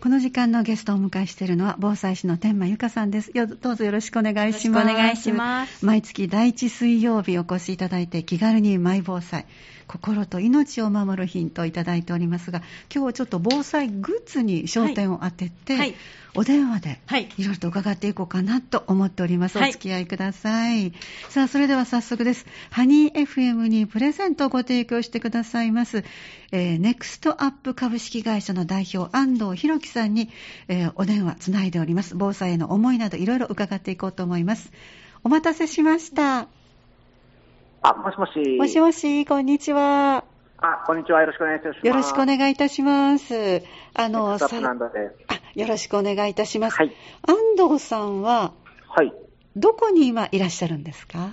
この時間のゲストをお迎えしているのは、防災士の天満由香さんです。どうぞよろしくお願いします。お願いします。毎月第一水曜日お越しいただいて、気軽にマイ防災、心と命を守るヒントをいただいておりますが、今日はちょっと防災グッズに焦点を当てて、はいはい、お電話でいろいろと伺っていこうかなと思っております。はい、お付き合いください。さあ、それでは早速です。ハニー FM にプレゼントをご提供してくださいます、えー、ネクストアップ株式会社の代表、安藤博樹さんに、えー、お電話つないでおります。防災への思いなどいろいろ伺っていこうと思います。お待たせしました。あ、もしもし。もしもし、こんにちは。あ、こんにちは。よろしくお願いいたします。よろしくお願いいたします。あの、さあ、よろしくお願いいたします。はい。安藤さんは、はい。どこに今いらっしゃるんですか？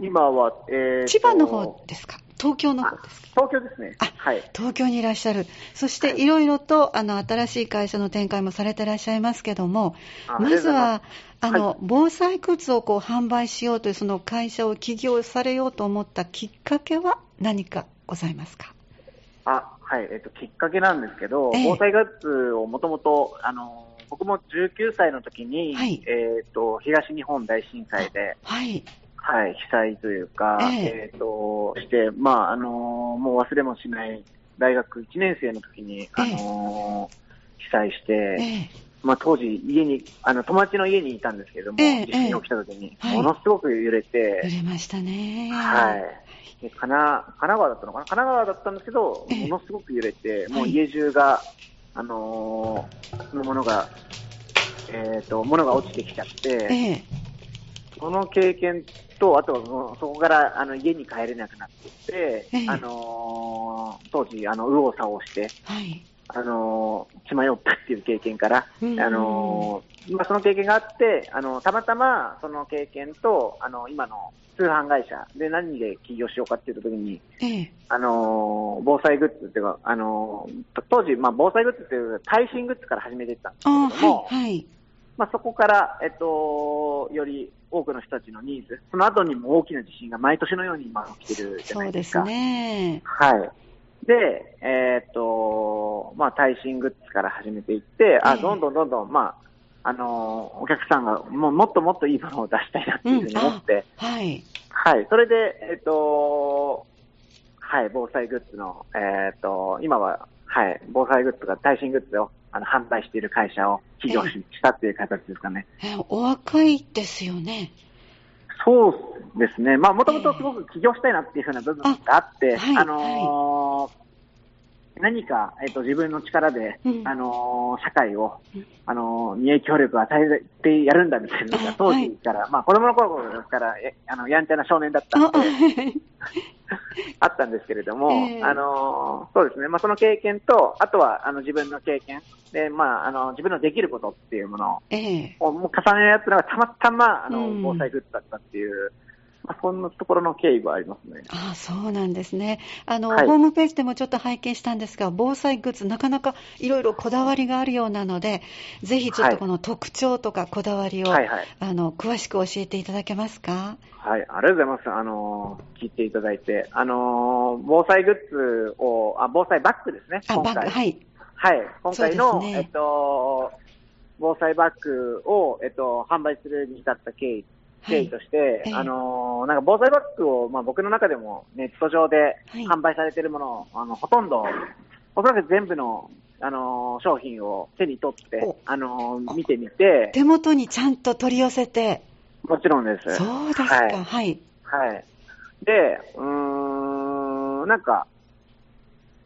今は、えー、千葉の方ですか？東京の方ですか？東京ですね。あ、はい。東京にいらっしゃる。そして、いろいろと、あの、新しい会社の展開もされてらっしゃいますけども、まずは、あの、はい、防災靴をこう販売しようという、その会社を起業されようと思ったきっかけは何かございますか？あ、はい。えっと、きっかけなんですけど、えー、防災グッズをもともと、あの、僕も19歳の時に、はい、えっと、東日本大震災で、はい。はい、被災というか、えー、えー、と、して、まあ、あのもう忘れもしない大学1年生の時に、あの被災して、えー、まあ、当時、家に、あの、友達の家にいたんですけれども、地震が起きた時に、ものすごく揺れて、揺れましたね。はい。で神奈神奈川だったのかな？神奈川だったんですけど、ものすごく揺れて、もう家中が、あのー、のものが、えっ、ー、と、物が落ちてきちゃって、その経験と、あとそこからあの家に帰れなくなってて、あのー、当時、あの右往左往して、はい、あの血迷ったっていう経験から、あのまあ、その経験があって、あのたまたまその経験と、あの今の通販会社で何で起業しようかっていうときに、ええ、あの防災グッズっていうか、あの当時、まあ、防災グッズっていう耐震グッズから始めていったんですけれども、はいはい、まあ、そこから、えっと、より多くの人たちのニーズ、その後にも大きな地震が毎年のように今起きてるじゃないですか。そうですね。はい。で、えー、っと、まあ、耐震グッズから始めていって、あ、どんどんどんどん、まあ、あのお客さんがもうもっともっといいものを出したいなっていうふうに思って、うん、はい。はい。それで、えー、っと、はい、防災グッズの、えー、っと、今は、はい、防災グッズが耐震グッズをあの販売している会社を起業したっていう形ですかね。えー、お若いですよね。そうですね。まあ、もともとすごく起業したいなっていうふうな部分があって、あはい、あのーはい、何か、えっ、ー、と、自分の力で、うん、あのー、社会を、あのに影響力を与えてやるんだみたいなのが、当時から、はい、まあ、子供の頃から、えあの、やんちゃな少年だったので、あったんですけれども、えー、あのそうですね、まあ、その経験と、あとはあの自分の経験。で、まあ、あの自分のできることっていうものを、えー、もう重ね合ったのがたまたまあの、防災グッズだったっていう。まあ、そんなところの経緯はありますね。ああそうなんですねあの、はい、ホームページでもちょっと拝見したんですが、防災グッズ、なかなかいろいろこだわりがあるようなので、ぜひちょっとこの特徴とかこだわりを、はいはい、あの詳しく教えていただけますか？はい、ありがとうございます。あの聞いていただいて、あの防災グッズを、あ防災バッグですね。あ、バッグ、はい。はい、今回の、ね、えっと、防災バッグを、えっと、販売するに至った経緯経緯として、はい、あのなんか防災バッグを、まあ、僕の中でもネット上で販売されているものを、はい、あのほとんど、おそらく全部の、あの商品を手に取って、あの見てみて、手元にちゃんと取り寄せて、もちろんです。そうですか、はい。はい。はい、で、うーん、なんか、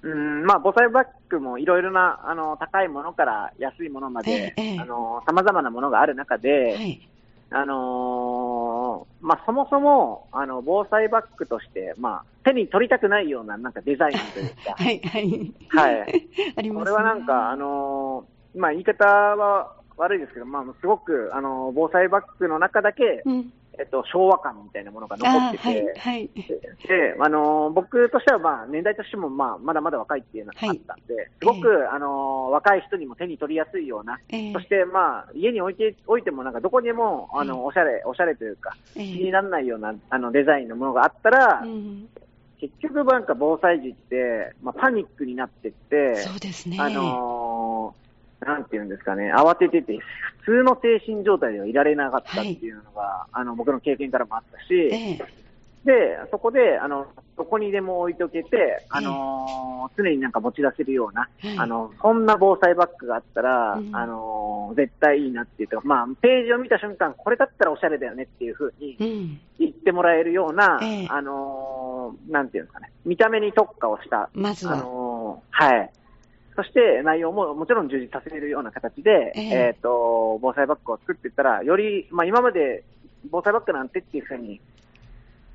うん、まあ、防災バッグもいろいろな、あの、高いものから安いものまで、ええ、あの、様々なものがある中で、はい、あのー、まあ、そもそも、あの、防災バッグとして、まあ、手に取りたくないような、なんかデザインというか。はい、はい。はい。あります、ね、これはなんか、あのー、まあ、言い方は悪いですけど、まあ、すごく、あのー、防災バッグの中だけ、うん、えっと、昭和感みたいなものが残ってて、はいはい、で、あの、僕としては、まあ、年代としても、まあ、まだまだ若いっていうのがあったんで、はい、すごく、えー、あの、若い人にも手に取りやすいような、えー、そして、まあ、家に置いて、置いても、なんか、どこにも、あの、おしゃれ、おしゃれというか、気にならないような、あの、デザインのものがあったら、結局、なんか、防災時って、まあ、パニックになってって、そうですね。あのていうんですかね、慌ててて、普通の精神状態ではいられなかったっていうのが、はい、あの、僕の経験からもあったし、ええ、で、そこで、あの、どこにでも置いとけて、あのー、常になんか持ち出せるような、あの、そんな防災バッグがあったら、うん、あのー、絶対いいなっていうと、まあ、ページを見た瞬間、これだったらおしゃれだよねっていうふうに言ってもらえるような、うん、あのー、なんていうんですかね、見た目に特化をした、まずは。あのはい。そして内容ももちろん充実させるような形で、えー、えーと防災バッグを作っていったら、より、まあ、今まで防災バッグなんてっていうふうに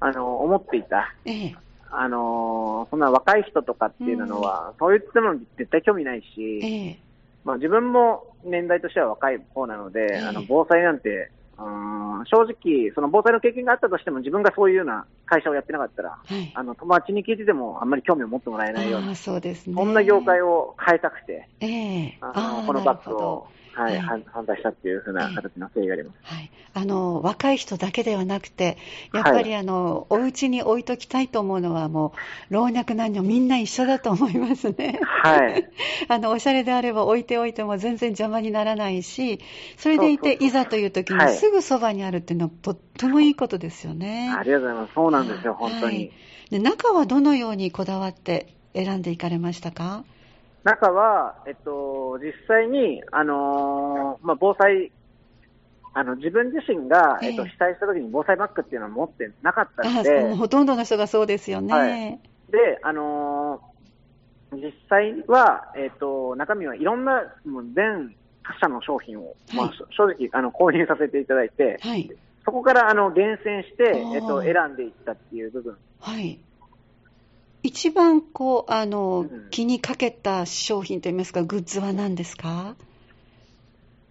あの、思っていた。ええ、あの、そんな若い人とかっていうのは、うん、そういったのに絶対興味ないし、え、まあ自分も年代としては若い方なので、あの、防災なんて、うん正直、その防災の経験があったとしても、自分がそういうような会社をやってなかったら、はい、あの友達に聞いてても、あんまり興味を持ってもらえないような、そうですね、そんな業界を変えたくて、えー、あのこのバッグをはい、反対したっていうふうな形の経緯があります。はい。あの、若い人だけではなくて、やっぱりあの、はい、お家に置いときたいと思うのはもう、老若男女みんな一緒だと思いますね。はい。あの、おしゃれであれば置いておいても全然邪魔にならないし、それでいて、いざという時にすぐそばにあるっていうのはとってもいいことですよね。ありがとうございます。そうなんですよ、本当に。で中はどのようにこだわって選んでいかれましたか？中は、えっと、実際に、あのー、まあ、防災、あの、自分自身が、えっと、被災した時に防災バッグっていうのは持ってなかったので。ほとんどの人がそうですよね。はい、で、あのー、実際は、えっと、中身はいろんな、もう全他社の商品を、はい、まあ、正直、あの、購入させていただいて、はい、そこから、あの、厳選して、えっと、選んでいったっていう部分。はい。一番こう、あの、うん、気にかけた商品といいますか、グッズは何ですか？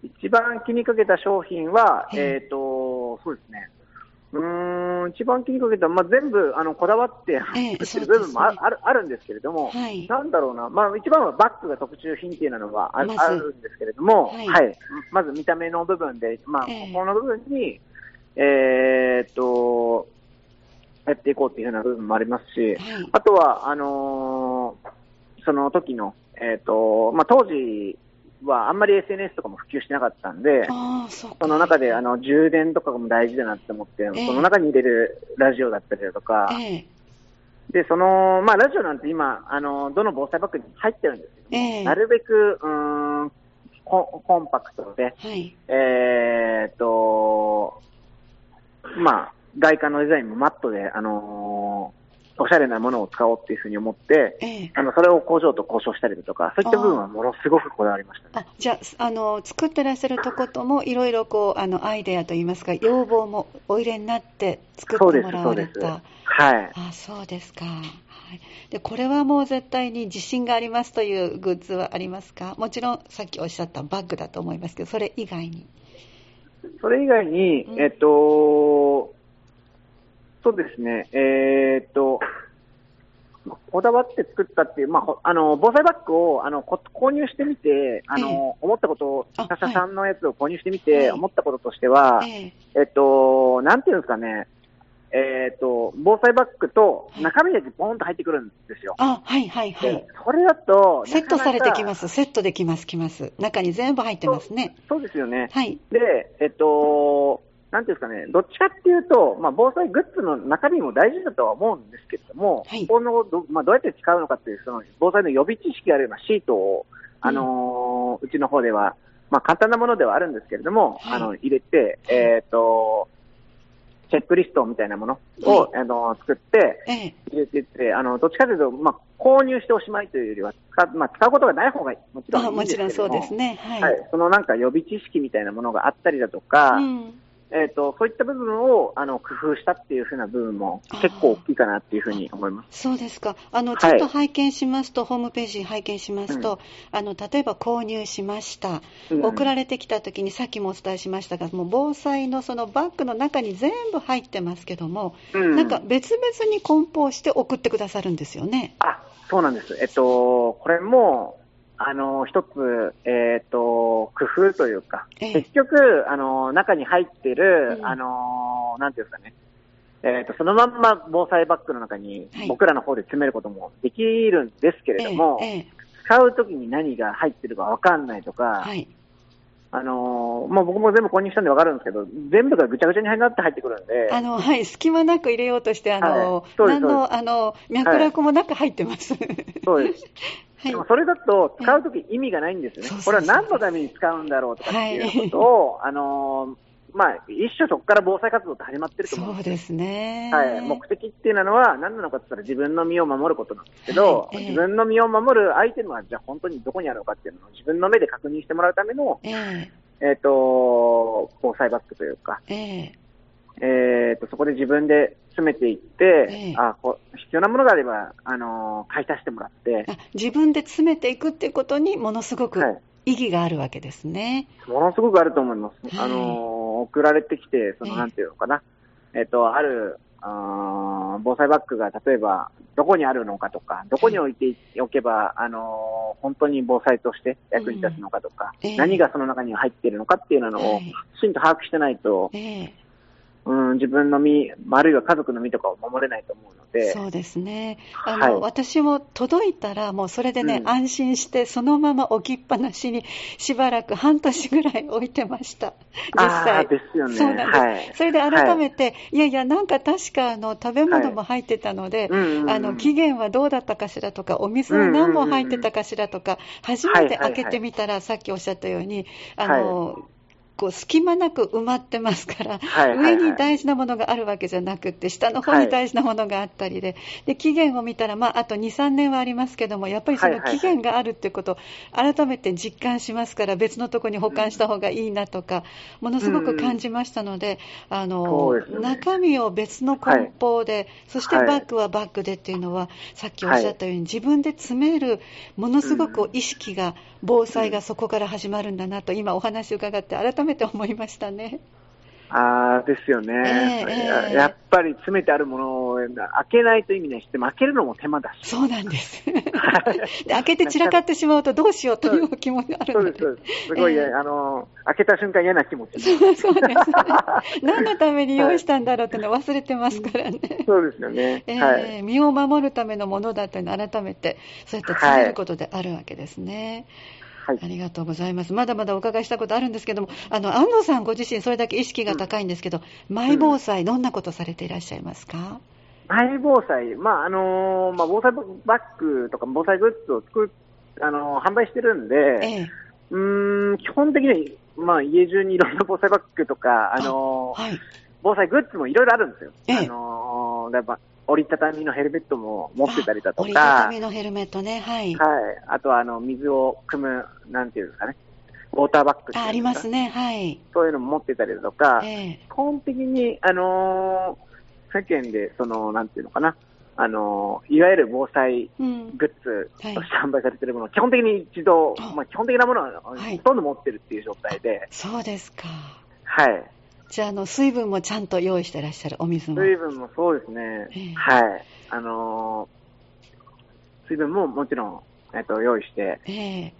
一番気にかけた商品は、えっ、ー、と、そうですね。うーん、一番気にかけた、まあ、全部、あの、こだわって作ってる部分もあ,、るあるんですけれども、はい、なんだろうな、まあ、一番はバッグが特注品っていうのはあ,、あるんですけれども、はい、はい、まず見た目の部分で、まあ、この部分に、えー、っと、やっていこうっていうふうな部分もありますし、はい、あとは、あのー、その時の、えっ、ー、と、まあ、当時はあんまり SNS とかも普及してなかったんで、その中であの充電とかも大事だなって思って、えー、その中に入れるラジオだったりだとか、えー、で、その、まあ、ラジオなんて今、あの、どの防災バッグに入ってるんですけど、えー、なるべく、うん、ココンパクトで、はい、えっ、と、まあ、外観のデザインもマットで、あのー、おしゃれなものを使おうっていうふうに思って、ええ、あのそれを工場と交渉したりだとか、そういった部分はものすごくこだわりました、ね、あじゃああの、作ってらっしゃるとことも、いろいろこうあのアイデアといいますか、要望もお入れになって作ってもらわれた。はい。あそうですか。はい、でこれはもう絶対に自信がありますというグッズはありますか？もちろんさっきおっしゃったバッグだと思いますけど、それ以外に。それ以外に、うん、えっと、そうですね、えー、っと、こだわって作ったっていう、まあ、あの、防災バッグを、あの、購入してみて、あの、えー、思ったことを、他社さんのやつを購入してみて、思ったこととしては、えー、えっと、なんていうんですかね、えっ、と、防災バッグと中身だけポンと入ってくるんですよ。あ、はいはいはい。それだとセットされてきます。セットできます、きます。中に全部入ってますね。そうですよね。はい。で、えっ、と、なんていうんですかね、どっちかっていうと、まあ、防災グッズの中身も大事だとは思うんですけれども、はい、このど,、まあ、どうやって使うのかっていう、その防災の予備知識があるようなシートを、あのー、うちの方では、まあ、簡単なものではあるんですけれども、はい、あの入れて、えっ、ー、と、チェックリストみたいなものを、はい、あの作って、入れていって、あのどっちかというと、まあ、購入しておしまいというよりは使,、まあ、使うことがない方がもちろんいいんですけども、もちろんそうですね、はい、はい、そのなんか予備知識みたいなものがあったりだとか、うんえーと、そういった部分をあの工夫したっていうふうな部分も結構大きいかなっていうふうに思います。そうですか。あの、ちょっと拝見しますと、はい、ホームページ拝見しますと、うん、あの例えば購入しました、うん、送られてきたときに、さっきもお伝えしましたが、もう防災のそのバッグの中に全部入ってますけども、うん、なんか別々に梱包して送ってくださるんですよね。あそうなんです、えっと、これもあの、一つ、えっ、ー、と、工夫というか、えー、結局、あの、中に入ってる、うん、あの、なんていうんですかね、えっ、ー、と、そのまんま防災バッグの中に僕らの方で詰めることもできるんですけれども、えー、使うときに何が入ってるかわかんないとか、はい、あのー、まあ、僕も全部購入したんでわかるんですけど、全部がぐちゃぐちゃになって入ってくるんで。あの、はい、隙間なく入れようとして、あの、はい、何の、あの、脈絡もなく入ってます。そうです。はい、でもそれだと使うとき意味がないんですよね。これは何のために使うんだろうとかっていうことを、はい、あのーまあ、一種そこから防災活動って始まってると思うんですそうですね。はい。目的っていうのは何なのかって言ったら自分の身を守ることなんですけど、自分の身を守るアイテムはじゃあ本当にどこにあるのかっていうのを自分の目で確認してもらうための、えー、えっ、ー、と、防災バッグというか、えー、えー、と、そこで自分で詰めていって、えー、あこ必要なものがあれば、あの買い足してもらって。自分で詰めていくっていうことにものすごく、はい。意義があるわけですね。ものすごくあると思います。はい、あの、送られてきて、その、なんていうのかな。えっ、ー、と、ある、あ防災バッグが例えばどこにあるのかとか、どこに置いておけば、あの本当に防災として役に立つのかとか、うんえー、何がその中に入っているのかっていうのをきちんと把握してないと、えーうん、自分の身、あるいは家族の身とかを守れないと思うので。そうですね。あの、はい、私も届いたら、もうそれでね、うん、安心して、そのまま置きっぱなしに、しばらく半年ぐらい置いてました。実際。ですよね。そうなんです。はい、それで改めて、はい、いやいや、なんか確か、あの、食べ物も入ってたので、あの、期限はどうだったかしらとか、お水は何本入ってたかしらとか、初めて開けてみたら、さっきおっしゃったように、あの、こう隙間なく埋まってますから、はいはいはい、上に大事なものがあるわけじゃなくて、下の方に大事なものがあったりで、はい、で期限を見たら、まあ、あと2、3年はありますけども、やっぱりその期限があるっていうことを改めて実感しますから、別のところに保管した方がいいなとか、ものすごく感じましたので、うん、あの、ね、中身を別の梱包で、はい、そしてバッグはバッグでっていうのは、さっきおっしゃったように、自分で詰める、ものすごく意識が、防災がそこから始まるんだなと、今お話を伺って改めて思いましたね。ああ、ですよね、えーえー、やっぱり詰めてあるものを開けないと意味ないし、でも開けるのも手間だし。そうなんです。で開けて散らかってしまうとどうしようという気持ちがあるので。そうです、すごい、えー、あの、開けた瞬間嫌な気持ち。そうそうです、ね。何のために用意したんだろうっての忘れてますからね。そうですよね。えー、はい、身を守るためのものだというのを改めて、そうやって詰めることであるわけですね。はいはい、ありがとうございます。まだまだお伺いしたことあるんですけども、あの、安野さんご自身それだけ意識が高いんですけど、うん、マイ防災、どんなことされていらっしゃいますか？マイ防災、まあ、あのー、まあ、防災バッグとか防災グッズを作あのー、販売してるんで、ええ、うん、基本的に、まあ、家中にいろんな防災バッグとか、あのーはい、防災グッズもいろいろあるんですよ。ええ、あのー、やっぱ折りたたみのヘルメットも持ってたりだとか、折りたたみのヘルメットね、はい。はい。あとは、あの、水を汲む、なんていうんですかね、ウォーターバッグあありますね、はい。そういうのも持ってたりだとか、えー、基本的に、あのー、世間で、その、なんていうのかな、あのいわゆる防災グッズとして販売されているもの、うん。はい、基本的に一度、まあ、基本的なものはほとんど持ってるっていう状態で、はい、そうですか。はい。じゃあ、あの、水分もちゃんと用意してらっしゃる、お水も。水分もそうですね。えー、はい。あのー、水分ももちろん、えっと、用意して。えー、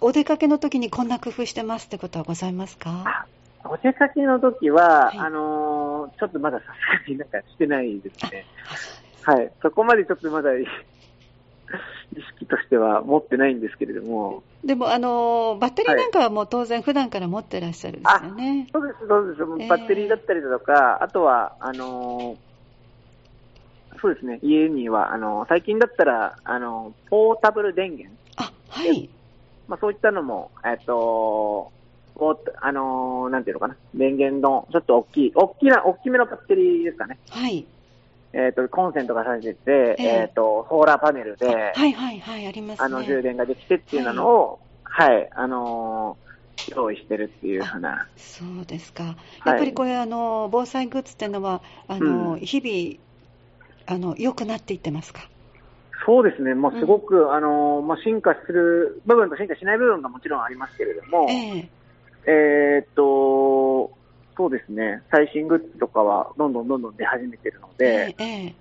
お出かけの時にこんな工夫してますってことはございますか？お出かけの時は、はい、あのー、ちょっとまださすがになんかしてないですね。はい。そこまでちょっとまだ意識としては持ってないんですけれども。でも、あの、バッテリーなんかはもう当然普段から持ってらっしゃるんですよね。そうです、そうです。バッテリーだったりだとか、あとは、あの、そうですね、家には、あの、最近だったら、あの、ポータブル電源。あ、はい。まあ、そういったのも、えっと、あのなんていうのかな、電源のちょっと大きい、大きな、大きめのバッテリーですかね。はい。えっ、ー、と、コンセントがされてて、えっ、ー、と、ソーラーパネルで、はいはいはい、あります、ね、あの、充電ができてっていうのを、はい、はい、あのー、用意してるっていうふうな。そうですか。やっぱりこれ、はい、あの、防災グッズっていうのは、あの、うん、日々、あの、良くなっていってますか？そうですね、もうすごく、うん、あのまあ、進化する部分と進化しない部分がもちろんありますけれども、えー、えー、っと、そうですね、最新グッズとかはどんどんどんどん出始めてるので、ええ、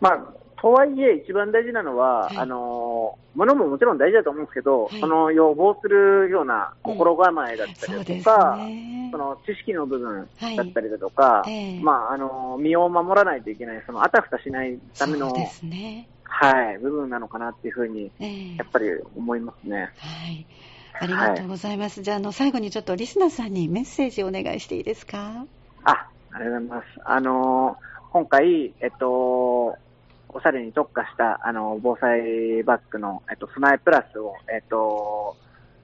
まあ、とはいえ、一番大事なのは、はい、あの、ものももちろん大事だと思うんですけど、はい、その予防するような心構えだったりだとか、そね、その知識の部分だったりだとか、はい、まあ、あの、身を守らないといけない、そのあたふたしないための、ね、はい、部分なのかなっていうふうに、やっぱり思いますね。はいありがとうございます。はい、じゃあ、あの、最後にちょっとリスナーさんにメッセージお願いしていいですか？あ、ありがとうございます。あの今回、えっと、おしゃれに特化した、あの、防災バッグの、えっと、備えプラスを、えっと、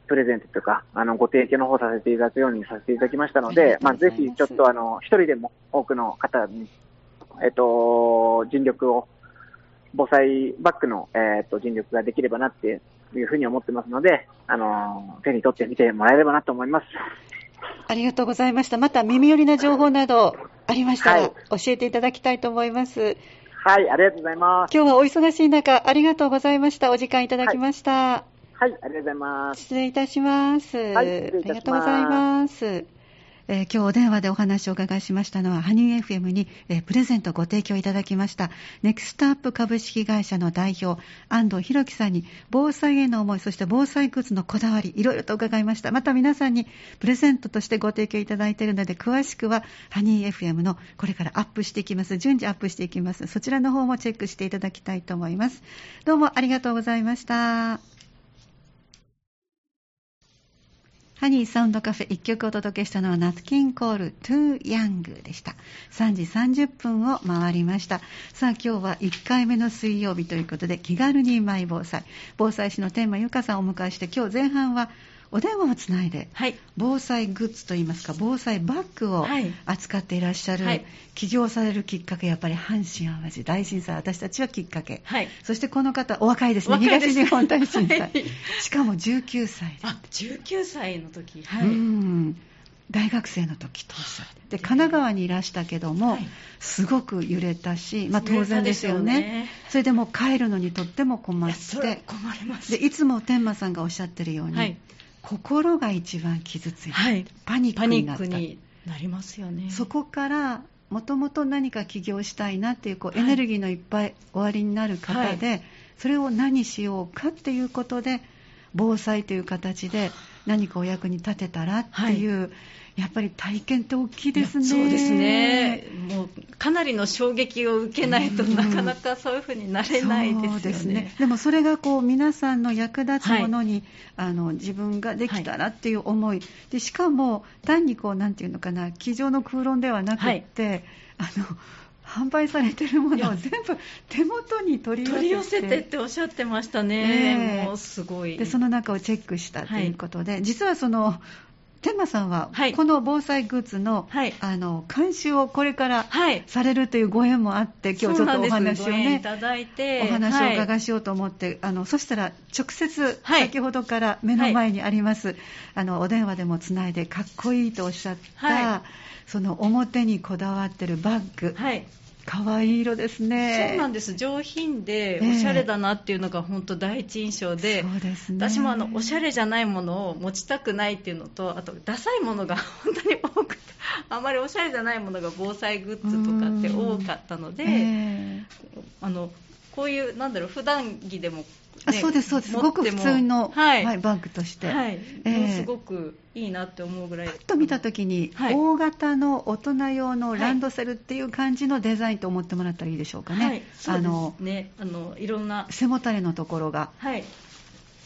プレゼントというか、あの、ご提供の方させていただくようにさせていただきましたので、まあ、ぜひちょっとあの、一人でも多くの方に、えっと、尽力を、防災バッグの、えっと、尽力ができればなっていうふうに思ってますので、あの、手に取ってみてもらえればなと思います。ありがとうございました。また耳寄りな情報などありましたら、教えていただきたいと思います。はい、ありがとうございます。今日はお忙しい中、ありがとうございました。お時間いただきました。はい、はい、ありがとうございます。失礼いたします。はい、ありがとうございます。えー、今日お電話でお話をお伺いしましたのは、ハニー FM に、えー、プレゼントをご提供いただきました、ネクストアップ株式会社の代表、安藤博樹さんに、防災への思い、そして防災グッズのこだわり、いろいろと伺いました。また皆さんにプレゼントとしてご提供いただいているので、詳しくは、ハニー FM のこれからアップしていきます。順次アップしていきます。そちらの方もチェックしていただきたいと思います。どうもありがとうございました。ハニーサウンドカフェ1曲お届けしたのはナツキンコールトゥーヤングでした。3時30分を回りました。さあ今日は1回目の水曜日ということで気軽にマイ防災。防災士の天満由香さんをお迎えして今日前半はお電話をつないで、はい、防災グッズといいますか防災バッグを扱っていらっしゃる、はい、起業されるきっかけやっぱり阪神・淡路大震災私たちはきっかけ、はい、そしてこの方お若いですね。東日本大震災、しかも19歳で。あ19歳の時。はい。大学生の時とで神奈川にいらしたけども、はい、すごく揺れたし、まあ、当然ですよね、ね、それでも帰るのにとっても困って。困ります。でいつも天馬さんがおっしゃってるように、はい、心が一番傷ついて、はい、パニックになりますよね。そこからもともと何か起業したいなっていうこう、エネルギーのいっぱいおありになる方で、はい、それを何しようかっていうことで防災という形で何かお役に立てたらっていう、はいやっぱり体験って大きいですね。そうですね。もうかなりの衝撃を受けないと、なかなかそういうふうになれないですよね。ですね。でもそれがこう皆さんの役立つものに、はい、あの自分ができたらっていう思い、はい、でしかも単にこうなんていうのかな、机上の空論ではなくって、はい、あの。販売されてるものを全部手元に取り寄せて取り寄せてっておっしゃってましたね、えー、もうすごいでその中をチェックしたということで、はい、実はその天馬さんは、はい、この防災グッズのはい、あの監修をこれからされるというご縁もあって、今日ちょっとお話をね、いただいてお話を伺いしようと思って、あのそしたら直接、先ほどから目の前にあります、あのお電話でもつないで、かっこいいとおっしゃった、その表にこだわってるバッグ、可愛い色ですね。そうなんです。上品でおしゃれだなっていうのが本当第一印象で、えー、そうですね、私もあのおしゃれじゃないものを持ちたくないっていうのとあとダサいものが 本当に多くてあまりおしゃれじゃないものが防災グッズとかって多かったので、えー、あのこういうなんだろう普段着でもあそうですそうです。ごく普通の、はい、はい、バッグとして、はい。えー、すごくいいなって思うぐらい。パッと見た時に、はい、大型の大人用のランドセルっていう感じのデザインと思ってもらったらいいでしょうかね、はい、あのね。あのいろんな。背もたれのところが。はい。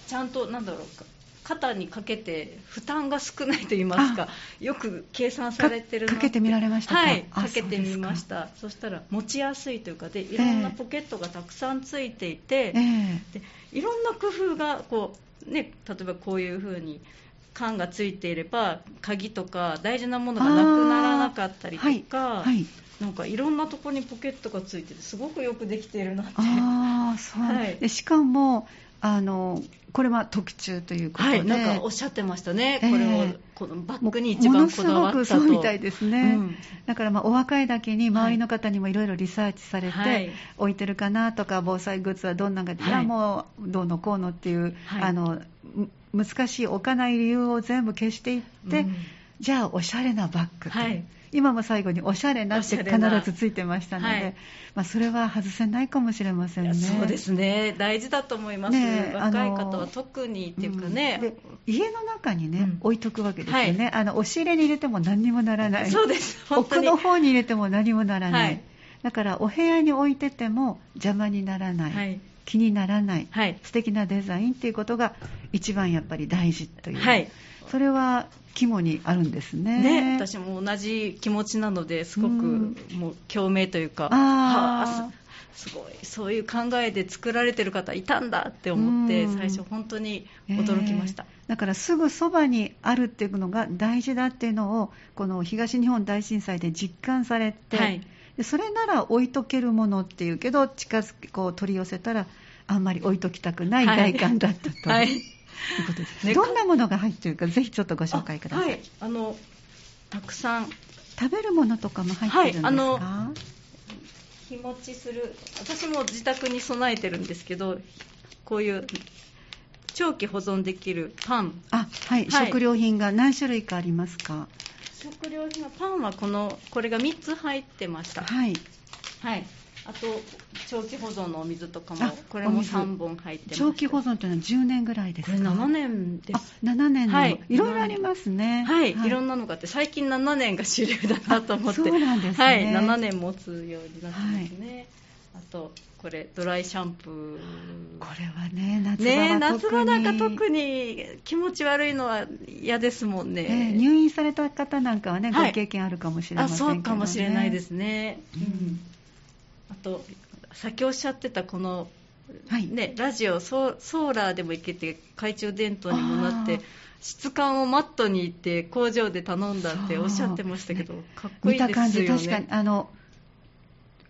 ちゃんとなんだろうか。肩にかけて負担が少ないと言いますか。よく計算されてるかけてみられましたはい。か。けてみました。そしたら持ちやすいというか。でいろんなポケットがたくさんついていて、えー、でいろんな工夫がこう、ね、例えばこういうふうに缶がついていれば鍵とか大事なものがなくならなかったりとか、はいはい、なんかいろんなところにポケットがついててすごくよくできているなって。あそう、はい、でしかもあのこれは特注ということで、はい、なんかおっしゃってましたね、これをこのバッグに一番こだわったと。ものすごくそうみたいですね、うん、だからまあお若いだけに周りの方にもいろいろリサーチされて、はい、置いてるかなとか防災グッズはどんなのが、はい、もうどうのこうのっていう、あの難しい置かない理由を全部消していって、うん、じゃあおしゃれなバッグと。い。う。今も最後におしゃれなって必ずついてましたので、はい、まあ、それは外せないかもしれませんね。そうですね、大事だと思います、ね、若い方は特にっていうかね、うん、家の中にね、うん、置いとくわけですよね、はい、あの押し入れに入れても何にもならない、そうです。奥の方に入れても何もならない。はい。だからお部屋に置いてても邪魔にならない、はい、気にならない、はい、素敵なデザインっていうことが一番やっぱり大事という、はい、それは肝にあるんですねね私も同じ気持ちなのですごくもう共鳴というか、あすごいそういう考えで作られてる方いたんだって思って最初本当に驚きました、えー、だからすぐそばにあるっていうのが大事だっていうのをこの東日本大震災で実感されて、はい、それなら置いとけるものっていうけど近づこう取り寄せたらあんまり置いときたくない外観だったと、はい、いうことです、ね、どんなものが入っているかぜひちょっとご紹介ください。はい、あのたくさん。食べるものとかも入ってるんですか、はい、あの日持ちする。私も自宅に備えてるんですけどこういう長期保存できるパン。あ、はい、はい、食料品が何種類かありますか？食料品はパンはこのこれが3つ入ってました。はい、はい、あと長期保存のお水とかもこれも3本入ってます。長期保存というのは10年ぐらいですか？これ7年です。あ7年の、はい、いろいろありますね。はい、はい、いろんなのがあって最近7年が主流だなと思って。そうなんですね、はい、7年持つようになってますね、はい、あとこれドライシャンプー。これはね夏場はね夏場なんか特に気持ち悪いのは嫌ですもんね、えー、入院された方なんかはね、ご経験あるかもしれませんけど、ね、あそうかもしれないですね、うん、あと先おっしゃってたこの、はい。ね、ラジオソーラーでもいけて懐中電灯にもなって質感をマットに行って工場で頼んだっておっしゃってましたけど、かっこいいですよね。見た感じ確かに。あの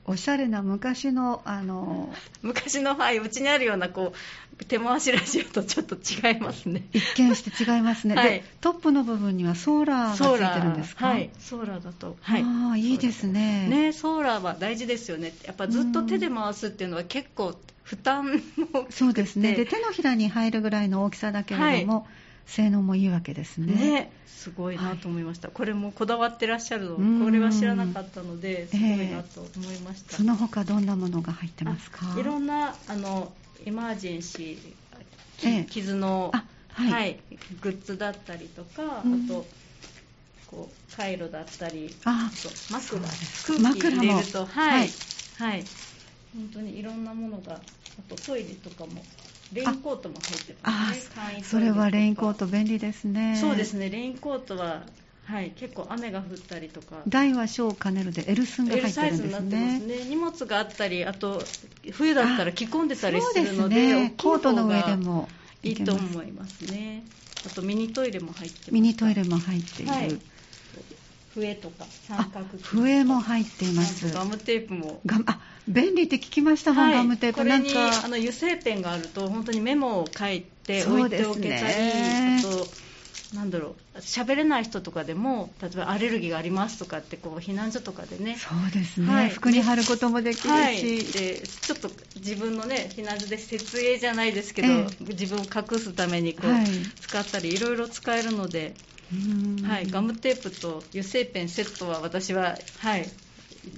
おしゃれな昔のあの昔のはいうちにあるようなこう手回しラジオとちょっと違いますね。一見して違いますね、はい、でトップの部分にはソーラーがついてるんですか？はい。ソーラーだと、はい、ああいいですね。ね。ソーラーは大事ですよね。やっぱずっと手で回すっていうのは結構負担もそうですね。で手のひらに入るぐらいの大きさだけれども、はい性能もいいわけですね。ね。すごいなと思いました、はい、これもこだわってらっしゃるの、これは知らなかったので、すごいなと思いました。えー、その他どんなものが入ってますか？いろんなあのエマージェンシー、傷の、はい、はい、グッズだったりとか、あと、こうカイロだったり、あと枕、空気入れると、はい、はい、本当にいろんなものが、あとトイレとかもレインコートも入ってますね。それはレインコート便利ですね。そうですね。レインコートははい、結構雨が降ったりとか。大は小を兼ねるで L 寸が入ってるんですね。ね。荷物があったりあと冬だったら着込んでたりするのでね、コートの上でもいいと思いますね。あとミニトイレも入ってミニトイレも入っている、はい笛とか三角笛も入っています。ガムテープも。ガあ便利って聞きましたもん、はい、ガムテープ。これにあの油性ペンがあると本当にメモを書いて置いておけたり、ね、あとなんだろう喋れない人とかでも例えばアレルギーがありますとかってこう避難所とかでね。そうですね、はい、服に貼ることもできるし、はい、でちょっと自分のね避難所で設営じゃないですけど、ええ、自分を隠すためにこう、はい、使ったりいろいろ使えるのではい、ガムテープと油性ペンセットは私は、はい、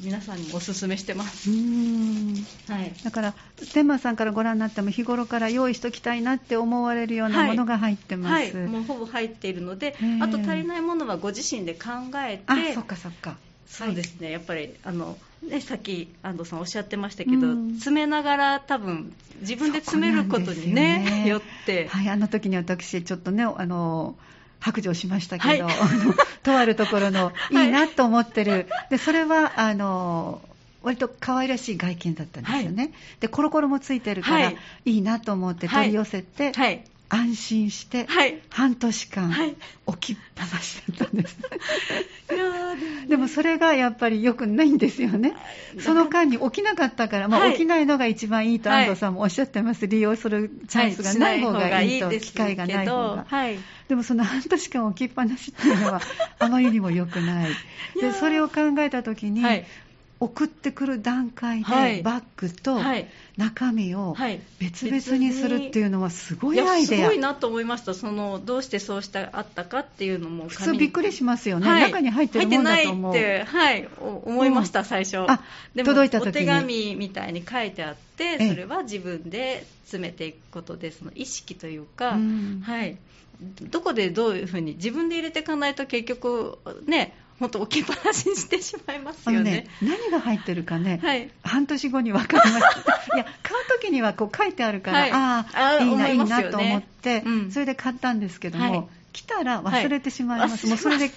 皆さんにもおすすめしてます。はい、だから天満さんからご覧になっても日頃から用意しておきたいなって思われるようなものが入ってます。はい、はい、もうほぼ入っているので、あと足りないものはご自身で考えて、あ、そっかそっか。そうですね、やっぱりあの、ね、さっき安藤さんおっしゃってましたけど、詰めながら多分自分で詰めることにね、ね よって。はい、あの時に私ちょっとねあの白状しましたけど、はい、とあるところのい。いなと思ってる、はい、でそれはあの割と可愛らしい外見だったんですよね、はい、でコロコロもついてるから、い。いなと思って取り寄せて、安心して、半年間、置きっぱなしだったんです。でもそれがやっぱり良くないんですよね。その間に起きなかったから、まあ、起きないのが一番いいと安藤さんもおっしゃってます。利用するチャンスがない方がいいと、機会がない方が。でもその半年間置きっぱなしっていうのはあまりにも良くない。で、それを考えた時に、送ってくる段階でバッグと中身を別々にするっていうのはすごいアイデア、すごいなと思いました。そのどうしてそうしたあったかっていうのも普通びっくりしますよね、はい、中に入ってるもんだと思う。入ってないって、はい、思いました、うん、最初あでも届いた時お手紙みたいに書いてあってそれは自分で詰めていくことでその意識というか、うん、はい。どこでどういうふうに自分で入れていかないと結局ね本当置きっぱなしにしてしまいますよね。ね何が入ってるかね、はい、半年後に分かります。いや、買う時にはこう書いてあるから、はい、ああ、いいな、ね、いいなと思って、うん、それで買ったんですけども、はい、来たら忘れてしまいます。もうそれで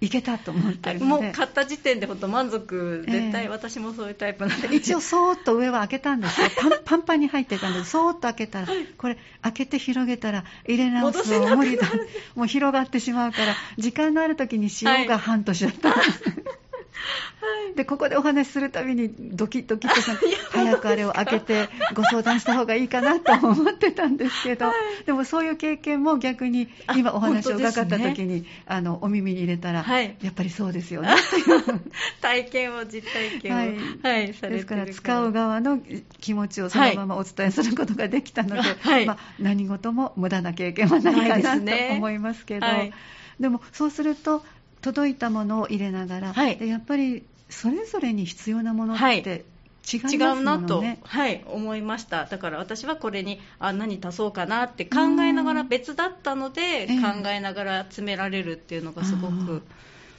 いけたと思ってるもう買った時点で本当満足、絶対私もそういうタイプなんで、えー、一応そーっと上は開けたんですよ。パンパンパンに入ってたんでそーっと開けたら、これ開けて広げたら入れ直すの無理だもう広がってしまうから時間のある時にしようが半年だったんです、はいでここでお話しするたびにドキッドキッと 早くあれを開けてご相談した方がいいかなと思ってたんですけど、はい、でもそういう経験も逆に今お話を伺った時に、ね、あのお耳に入れたら、はい、やっぱりそうですよね。体験を実体験を、はい、はい、ですから使う側の気持ちをそのままお伝えすることができたので、はい。まあ、何事も無駄な経験はないかなと思いますけど、でもそうすると届いたものを入れながら、はい、やっぱりそれぞれに必要なものって違いますも、ね、違うなと、はい、思いました。だから私はこれにあ何足そうかなって考えながら別だったので、考えながら詰められるっていうのがすごく。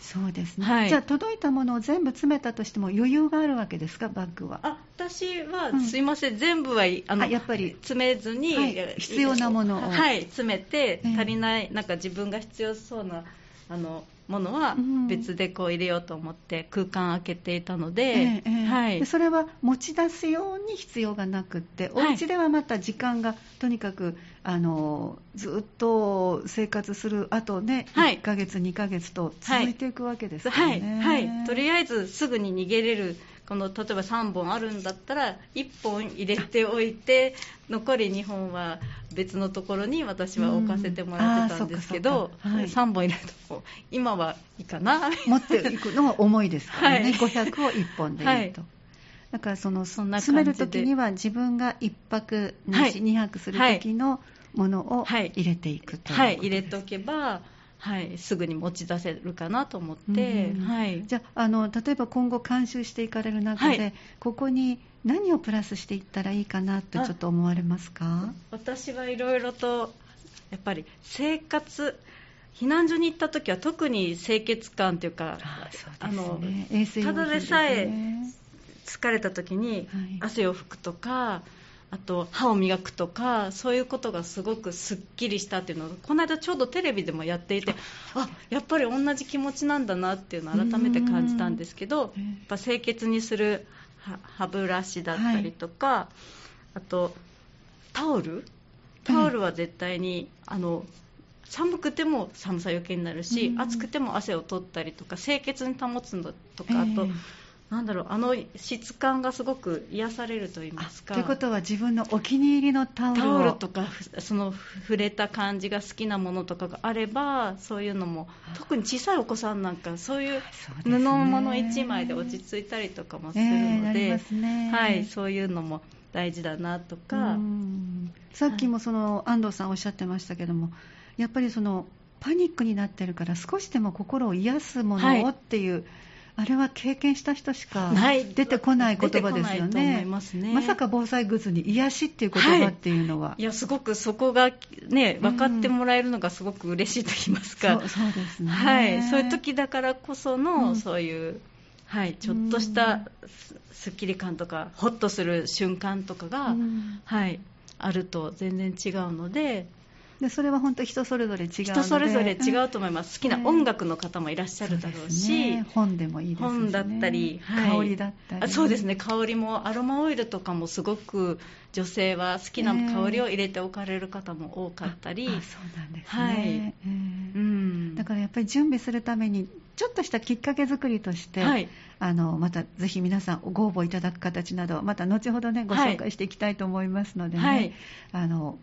そうですね、はい、じゃあ届いたものを全部詰めたとしても余裕があるわけですかバッグは？あ私はすいません、うん、全部はあのやっぱり。詰めずに、はい、必要なものを。はい詰めて足りない、えー、なんか自分が必要そうなあのものは別でこう入れようと思って空間開けていたので、ええはい、それは持ち出すように必要がなくって、お家ではまた時間がとにかくあのずっと生活するあとね、はい、1ヶ月、2ヶ月と続いていくわけですね、はい。はい、はい、とりあえずすぐに逃げれるこの例えば3本あるんだったら1本入れておいて残り2本は別のところに私は置かせてもらってたんですけど、うんはい、3本入れると今はいいかな。持っていくのが重いですからね、はい、500を1本でいいと。はい。だからそのそ詰めるときには自分が1泊ない。し2泊するときのものを入れていくというはい、入れておけばはい、すぐに持ち出せるかなと思って、はい、じゃあの例えば今後監修していかれる中で、はい、ここに何をプラスしていったらいいかなとちょっと思われますか？私はいろいろとやっぱり生活避難所に行った時は特に清潔感というかあ、ね、のただでさえ疲れた時に汗を拭くとか、はいあと歯を磨くとかそういうことがすごくすっきりしたっていうのをこの間ちょうどテレビでもやっていてあやっぱり同じ気持ちなんだなっていうのを改めて感じたんですけどやっぱ清潔にする歯ブラシだったりとか、はい、あとタオル？タオルは絶対に、あの寒くても寒さよけになるし、暑くても汗を取ったりとか清潔に保つのとか、あとなんだろうあの質感がすごく癒されると言いますか。ということは自分のお気に入りのタオルタオルとかその触れた感じが好きなものとかがあればそういうのも特に小さいお子さんなんかそういう布物1枚で落ち着いたりとかもするので、ね、はい、そういうのも大事だなとか。さっきもその安藤さんおっしゃってましたけどもやっぱりそのパニックになってるから少しでも心を癒すものをっていう、はいあれは経験した人しか出てこない言葉ですよね。まねまさか防災グッズに癒しっていう言葉っていうのは。はい、いや、すごくそこがね、分かってもらえるのがすごく嬉しいと言いますか。そうそうですね。はい。そういう時だからこその、うん、そういう、はい、ちょっとしたすっきり感とか、ほっとする瞬間とかが、うん、はい、あると全然違うので、でそれは本当人それぞれ違う人それぞれ違うと思います、好きな音楽の方もいらっしゃるだろうし、ね、本でもいいですね。本だったり、はい、香りだったり、そうですね。香りもアロマオイルとかもすごく女性は好きな香りを入れておかれる方も多かったり、そうなんですね、はい。えー、うん、だからやっぱり準備するためにちょっとしたきっかけ作りとして、はい、あのまたぜひ皆さんご応募いただく形などまた後ほどねご紹介していきたいと思いますのでね、はい、あの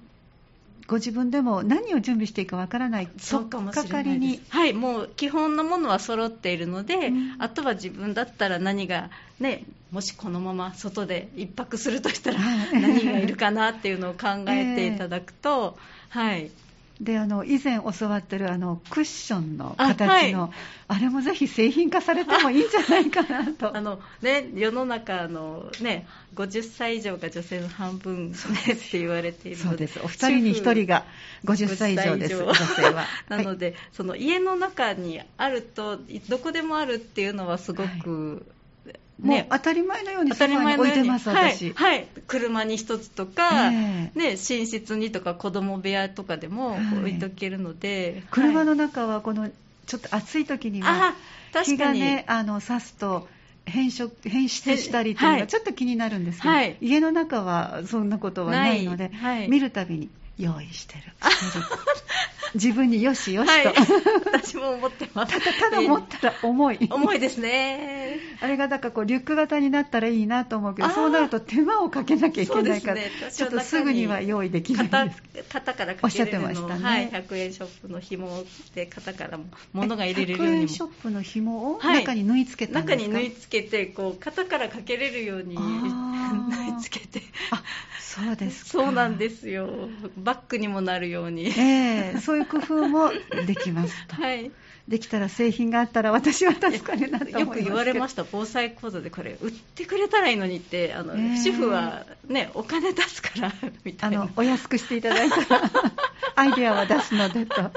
ご自分でも何を準備していいかわからない。そうかもしれないに。はいもう基本のものは揃っているので、うん、あとは自分だったら何がねもしこのまま外で一泊するとしたら何がいるかなっていうのを考えていただくと、はいであの以前教わってるあのクッションの形のあ,、れもぜひ製品化されてもいいんじゃないかなと。あの、ね、世の中の、ね、50歳以上が女性の半分、ね、って言われているそうです。お二人に一人が50歳以上です女性は。なので、はい、その家の中にあるとどこでもあるっていうのはすごく、はいもう当たり前のようにソファに置いてます、私、はい、はい、車に一つとか、え。ー、ね、寝室にとか子供部屋とかでも置いとけるので、はい、車の中はこのちょっと暑い時には日がねあの刺すと変色変質したりというのがちょっと気になるんですけど、はい、家の中はそんなことはないので、見るたびに用意してる。自分によしよしと、はい、私も思ってますただただ思ったら重い重いですねあれがだかこうリュック型になったらいいなと思うけどそうなると手間をかけなきゃいけないから、ね、ちょっとすぐには用意できないからかけおっしゃってましたね、はい、100円ショップの紐で肩から物が入れるように100円ショップの紐を中に縫い付けたんですか、中に縫い付けてこう肩からかけれるように縫い付けてあそうですそうなんですよ。バッグにもなるように、えー、そういう工夫もできますと、はい、できたら製品があったら私は助かるなとよく言われました。防災講座でこれ売ってくれたらいいのにってあの、え。ー、主婦はねお金出すからみたいな。あのお安くしていただいたら アイデアは出すのでと。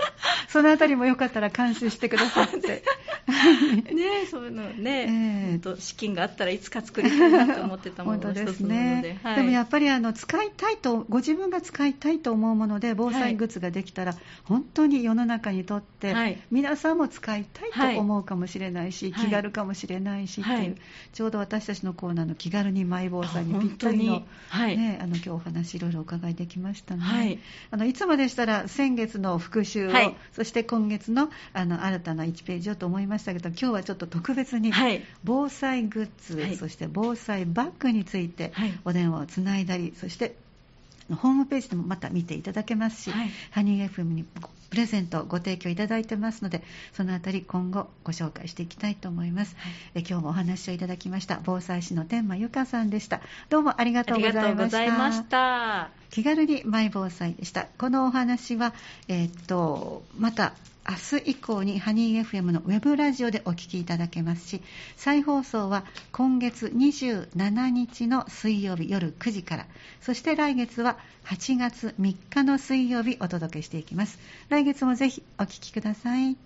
そのあたりもよかったら監修してくださって。ねそういうのね、えー、資金があったらいつか作りたいなと思ってたものの一つなので、はい、でもやっぱりあの使いたいとご自分が使いたいと思うもので防災グッズができたら、はい、本当に世の中にとって、はい、皆さんも使いたいと思うかもしれないし、気軽かもしれないしっていう、ちょうど私たちのコーナーの気軽にマイ防災にぴったりの,、ね、あの今日お話いろいろお伺いできましたね、はい、あのいつもでしたら先月の復習を、そして今月のあの新たな1ページをと思いましたけど今日はちょっと特別に防災グッズ、そして防災バッグについてお電話をつないだりそしてホームページでもまた見ていただけますし、はい、ハニー FM にプレゼントご提供いただいてますのでそのあたり今後ご紹介していきたいと思います、はい、え今日もお話をいただきました防災士の天満由香さんでした。どうもありがとうございました。気軽にマイ防災でした。このお話はえー、っとまた明日以降にハニー FM のウェブラジオでお聞きいただけますし再放送は今月27日の水曜日夜9時からそして来月は8月3日の水曜日お届けしていきます。来来月もぜひお聴きください。